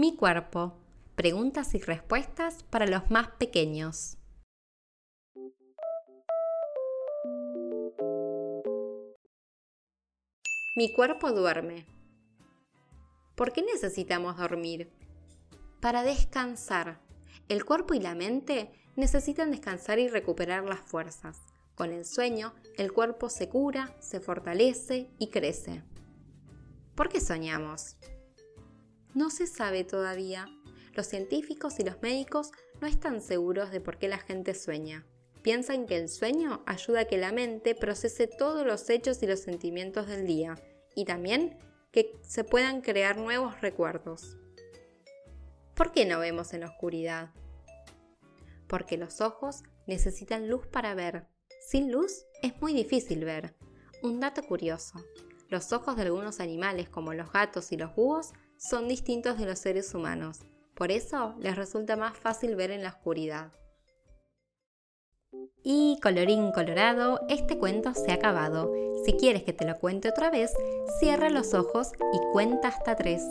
Mi cuerpo. Preguntas y respuestas para los más pequeños. Mi cuerpo duerme. ¿Por qué necesitamos dormir? Para descansar. El cuerpo y la mente necesitan descansar y recuperar las fuerzas. Con el sueño, el cuerpo se cura, se fortalece y crece. ¿Por qué soñamos? No se sabe todavía. Los científicos y los médicos no están seguros de por qué la gente sueña. Piensan que el sueño ayuda a que la mente procese todos los hechos y los sentimientos del día y también que se puedan crear nuevos recuerdos. ¿Por qué no vemos en la oscuridad? Porque los ojos necesitan luz para ver. Sin luz es muy difícil ver. Un dato curioso. Los ojos de algunos animales como los gatos y los búhos son distintos de los seres humanos. Por eso les resulta más fácil ver en la oscuridad. Y colorín colorado, este cuento se ha acabado. Si quieres que te lo cuente otra vez, cierra los ojos y cuenta hasta tres.